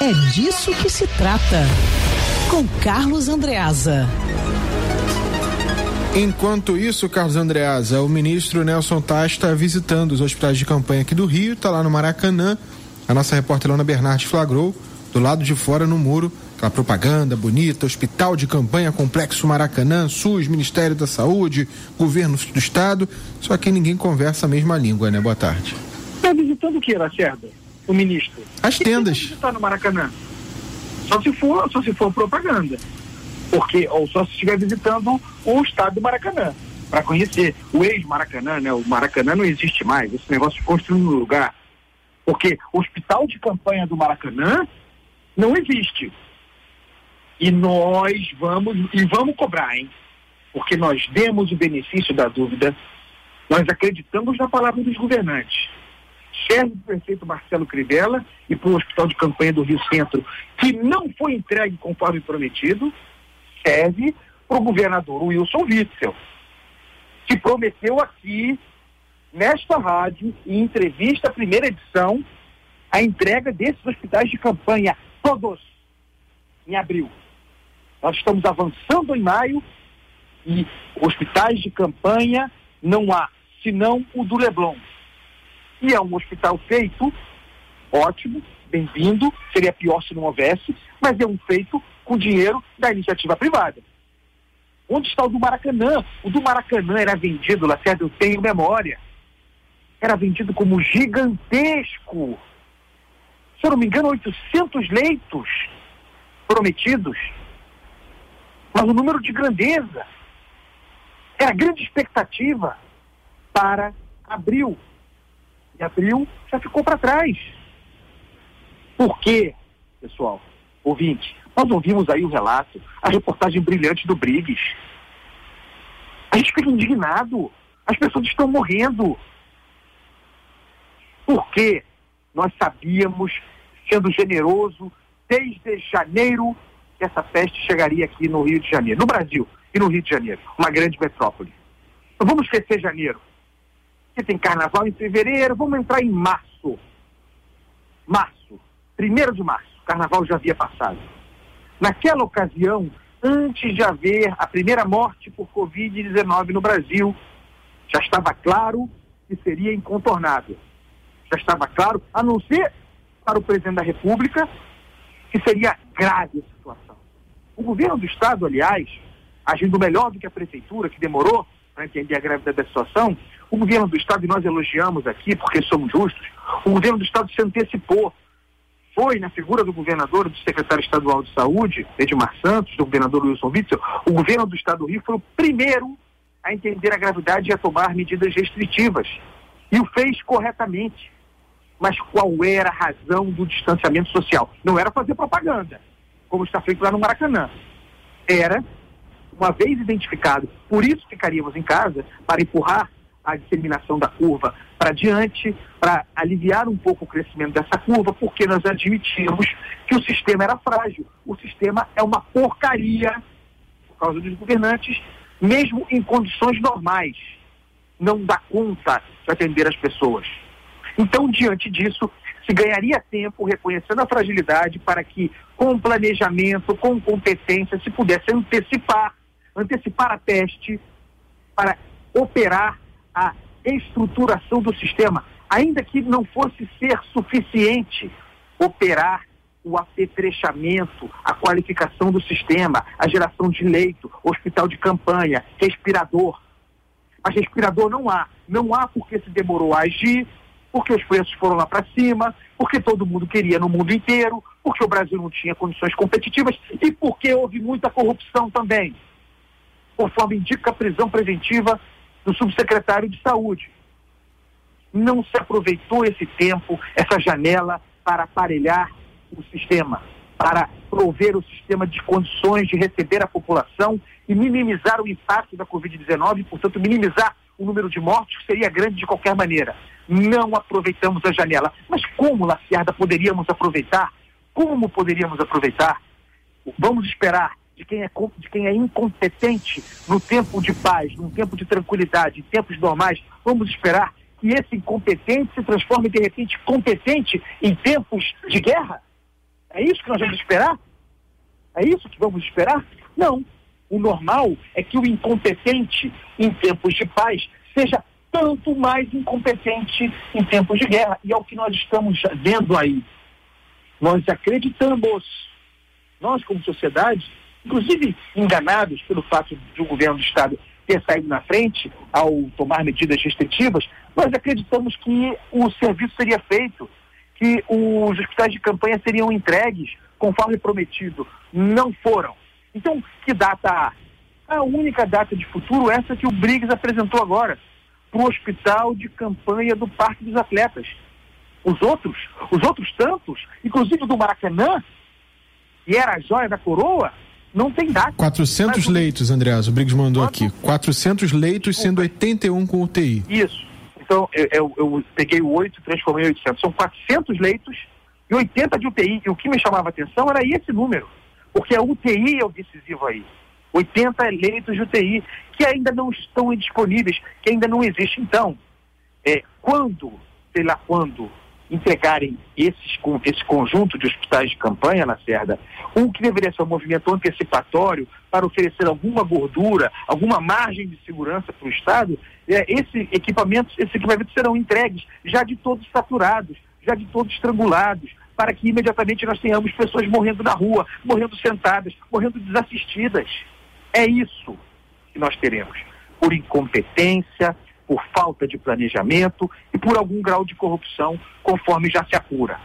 É disso que se trata. Com Carlos Andreasa. Enquanto isso, Carlos Andreasa, o ministro Nelson Tais está visitando os hospitais de campanha aqui do Rio, está lá no Maracanã. A nossa repórter Lona Bernardes flagrou do lado de fora no muro aquela propaganda bonita, hospital de campanha, complexo Maracanã, SUS, Ministério da Saúde, governo do Estado, só que ninguém conversa a mesma língua, né? Boa tarde. Está visitando o que, Lacerda? O ministro? As tendas. Está no Maracanã. Só se for, só se for propaganda. Porque, ou só se estiver visitando o estado do Maracanã, para conhecer. O ex-Maracanã, né? O Maracanã não existe mais, esse negócio de construir um lugar. Porque o hospital de campanha do Maracanã não existe. E nós vamos, e vamos cobrar, hein? Porque nós demos o benefício da dúvida, nós acreditamos na palavra dos governantes. Serve para o prefeito Marcelo Crivella e para o Hospital de Campanha do Rio Centro, que não foi entregue conforme prometido, serve para o governador Wilson Witzel, que prometeu aqui, nesta rádio, em entrevista, primeira edição, a entrega desses hospitais de campanha, todos, em abril. Nós estamos avançando em maio e hospitais de campanha não há, senão o do Leblon. E é um hospital feito, ótimo, bem-vindo, seria pior se não houvesse, mas é um feito com dinheiro da iniciativa privada. Onde está o do Maracanã? O do Maracanã era vendido, Lacerda, eu tenho memória. Era vendido como gigantesco. Se eu não me engano, 800 leitos prometidos mas o número de grandeza. Era grande expectativa para abril. E abril já ficou para trás. Por quê, pessoal? Ouvinte, nós ouvimos aí o relato, a reportagem brilhante do Briggs. A gente fica indignado. As pessoas estão morrendo. Porque nós sabíamos, sendo generoso, desde janeiro que essa peste chegaria aqui no Rio de Janeiro, no Brasil e no Rio de Janeiro, uma grande metrópole. Então vamos esquecer janeiro, que tem carnaval em fevereiro, vamos entrar em março. Março, primeiro de março, carnaval já havia passado. Naquela ocasião, antes de haver a primeira morte por Covid-19 no Brasil, já estava claro que seria incontornável. Já estava claro, a não ser para o presidente da República, que seria grave a situação. O governo do Estado, aliás, agindo melhor do que a prefeitura, que demorou para entender a gravidade da situação, o governo do Estado, e nós elogiamos aqui porque somos justos, o governo do Estado se antecipou. Foi na figura do governador, do secretário estadual de saúde, Edmar Santos, do governador Wilson Witzel, o governo do Estado do Rio foi o primeiro a entender a gravidade e a tomar medidas restritivas. E o fez corretamente. Mas qual era a razão do distanciamento social? Não era fazer propaganda como está feito lá no Maracanã. Era, uma vez identificado, por isso ficaríamos em casa, para empurrar a disseminação da curva para diante, para aliviar um pouco o crescimento dessa curva, porque nós admitimos que o sistema era frágil. O sistema é uma porcaria, por causa dos governantes, mesmo em condições normais. Não dá conta de atender as pessoas. Então, diante disso, se ganharia tempo reconhecendo a fragilidade para que, com planejamento, com competência, se pudesse antecipar, antecipar a peste para operar a estruturação do sistema, ainda que não fosse ser suficiente operar o apetrechamento, a qualificação do sistema, a geração de leito, hospital de campanha, respirador. Mas respirador não há. Não há porque se demorou a agir, porque os preços foram lá para cima, porque todo mundo queria no mundo inteiro, porque o Brasil não tinha condições competitivas e porque houve muita corrupção também, conforme indica a prisão preventiva do subsecretário de Saúde. Não se aproveitou esse tempo, essa janela, para aparelhar o sistema, para prover o sistema de condições de receber a população e minimizar o impacto da Covid-19, portanto, minimizar o número de mortes, que seria grande de qualquer maneira não aproveitamos a janela. Mas como, Lacerda, poderíamos aproveitar? Como poderíamos aproveitar? Vamos esperar de quem é, de quem é incompetente no tempo de paz, num tempo de tranquilidade, em tempos normais, vamos esperar que esse incompetente se transforme de repente competente em tempos de guerra? É isso que nós vamos esperar? É isso que vamos esperar? Não. O normal é que o incompetente em tempos de paz seja tanto mais incompetente em tempos de guerra. E é o que nós estamos vendo aí. Nós acreditamos, nós como sociedade, inclusive enganados pelo fato de o governo do Estado ter saído na frente ao tomar medidas restritivas, nós acreditamos que o serviço seria feito, que os hospitais de campanha seriam entregues conforme prometido. Não foram. Então, que data há? A única data de futuro é essa que o Briggs apresentou agora, para o hospital de campanha do Parque dos Atletas. Os outros, os outros tantos, inclusive do Maracanã, que era a joia da coroa, não tem data. 400 Mas, leitos, Andreas, o Briggs mandou aqui. 400 leitos, sendo 81 com UTI. Isso. Então, eu, eu, eu peguei o 8 e transformei em 800. São 400 leitos e 80 de UTI. E o que me chamava a atenção era esse número, porque a UTI é o decisivo aí. 80 leitos de UTI que ainda não estão disponíveis, que ainda não existem. Então, é, quando, sei lá quando, entregarem esses, esse conjunto de hospitais de campanha, Lacerda, o que deveria ser um movimento antecipatório para oferecer alguma gordura, alguma margem de segurança para o Estado, é, esse equipamento, esses equipamentos serão entregues já de todos saturados, já de todos estrangulados, para que imediatamente nós tenhamos pessoas morrendo na rua, morrendo sentadas, morrendo desassistidas. É isso que nós teremos. Por incompetência, por falta de planejamento e por algum grau de corrupção, conforme já se apura.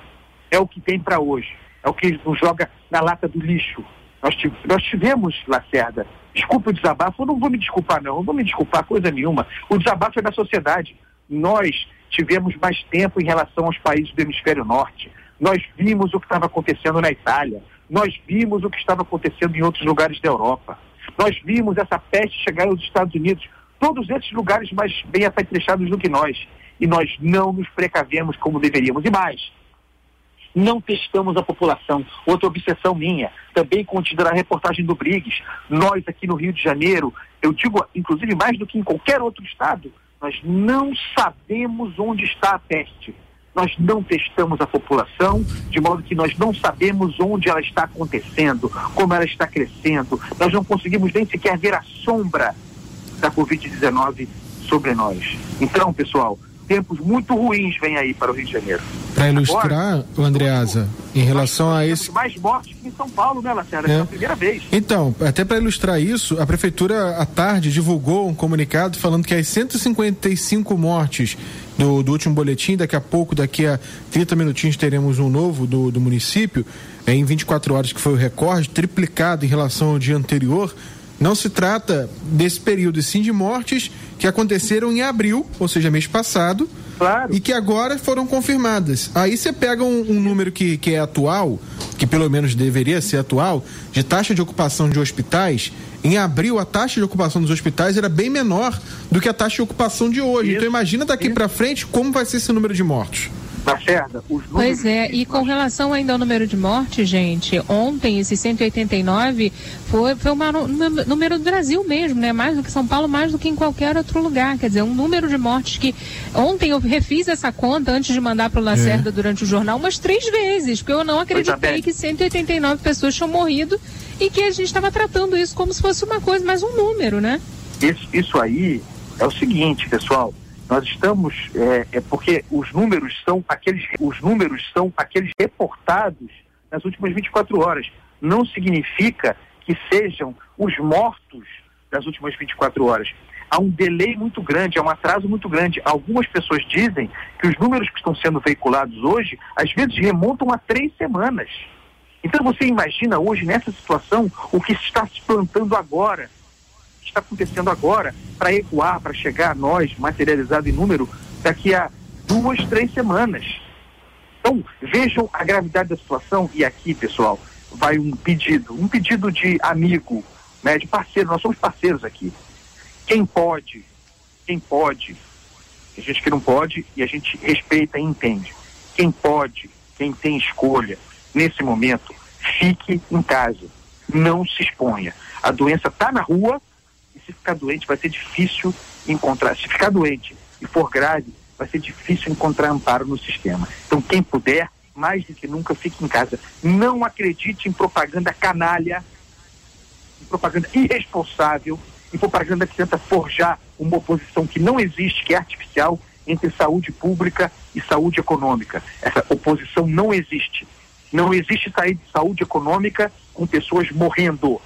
É o que tem para hoje. É o que nos joga na lata do lixo. Nós, nós tivemos, Lacerda, desculpa o desabafo, eu não vou me desculpar, não, não vou me desculpar coisa nenhuma. O desabafo é da sociedade. Nós tivemos mais tempo em relação aos países do hemisfério norte. Nós vimos o que estava acontecendo na Itália. Nós vimos o que estava acontecendo em outros lugares da Europa. Nós vimos essa peste chegar aos Estados Unidos todos esses lugares mais bem apetrechados do que nós. E nós não nos precavemos como deveríamos. E mais, não testamos a população. Outra obsessão minha, também contida na reportagem do Briggs. Nós aqui no Rio de Janeiro, eu digo, inclusive mais do que em qualquer outro estado, nós não sabemos onde está a peste. Nós não testamos a população, de modo que nós não sabemos onde ela está acontecendo, como ela está crescendo. Nós não conseguimos nem sequer ver a sombra da Covid-19 sobre nós. Então, pessoal, tempos muito ruins vêm aí para o Rio de Janeiro. Para ilustrar, Agora, o Andreasa, em relação a esse. Mais mortes que em São Paulo, né, Lacerda? É. é a primeira vez. Então, até para ilustrar isso, a Prefeitura, à tarde, divulgou um comunicado falando que as 155 mortes do, do último boletim, daqui a pouco, daqui a 30 minutinhos, teremos um novo do, do município, é, em 24 horas, que foi o recorde, triplicado em relação ao dia anterior. Não se trata desse período, sim de mortes que aconteceram em abril, ou seja, mês passado, claro. e que agora foram confirmadas. Aí você pega um, um, número que, que é atual, que pelo menos deveria ser atual, de taxa de ocupação de hospitais. Em abril, a taxa de ocupação dos hospitais era bem menor do que a taxa de ocupação de hoje. Isso, então imagina daqui para frente como vai ser esse número de mortes. Lacerda, tá os números. Pois é, e com relação ainda ao número de mortes, gente, ontem esse 189 foi, foi um número do Brasil mesmo, né? Mais do que São Paulo, mais do que em qualquer outro lugar. Quer dizer, um número de mortes que. Ontem eu refiz essa conta antes de mandar para o Lacerda é. durante o jornal umas três vezes, porque eu não acreditei que 189 pessoas tinham morrido e que a gente estava tratando isso como se fosse uma coisa, mais um número, né? Isso, isso aí é o seguinte, pessoal nós estamos é, é, porque os números são aqueles os números são aqueles reportados nas últimas 24 horas. Não significa que sejam os mortos das últimas 24 horas. Há um delay muito grande, há um atraso muito grande. Algumas pessoas dizem que os números que estão sendo veiculados hoje, às vezes remontam a três semanas. Então você imagina hoje, nessa situação, o que está se plantando agora está acontecendo agora para ecoar, para chegar a nós, materializado em número, daqui a duas, três semanas. Então, vejam a gravidade da situação e aqui, pessoal, vai um pedido, um pedido de amigo, né, de parceiro, nós somos parceiros aqui. Quem pode, quem pode, tem gente que não pode e a gente respeita e entende. Quem pode, quem tem escolha, nesse momento, fique em casa, não se exponha. A doença está na rua, se ficar doente vai ser difícil encontrar, se ficar doente e for grave, vai ser difícil encontrar amparo no sistema. Então, quem puder, mais do que nunca, fique em casa. Não acredite em propaganda canalha, em propaganda irresponsável, em propaganda que tenta forjar uma oposição que não existe, que é artificial, entre saúde pública e saúde econômica. Essa oposição não existe. Não existe saúde econômica com pessoas morrendo.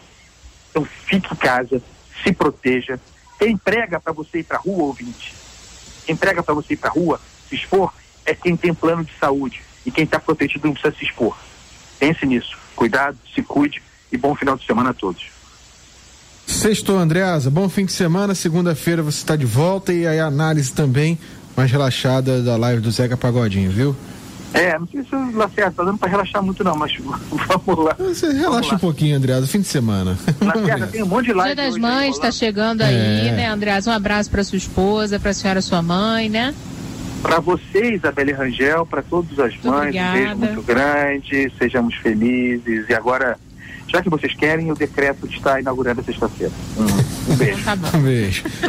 Então fique em casa, se proteja. Quem prega para você ir para rua, ouvinte? Quem prega para você ir para rua, se expor, é quem tem plano de saúde. E quem está protegido não precisa se expor. Pense nisso. Cuidado, se cuide e bom final de semana a todos. Sexto, Andreasa, bom fim de semana. Segunda-feira você está de volta e aí a análise também mais relaxada da live do Zeca Pagodinho, viu? É, não sei se o Lacerda tá dando para relaxar muito não, mas vamos lá. Você relaxa um pouquinho, Andreasa, fim de semana. Lacerda, tem um monte de live. Dia das Mães está chegando aí, é. né, Andreasa? Um abraço para sua esposa, para a senhora sua mãe, né? Para você, Isabelle Rangel, para todas as mães, Obrigada. um beijo muito grande, sejamos felizes. E agora, já que vocês querem, o decreto está inaugurando sexta-feira. Um, um beijo. Então tá um beijo.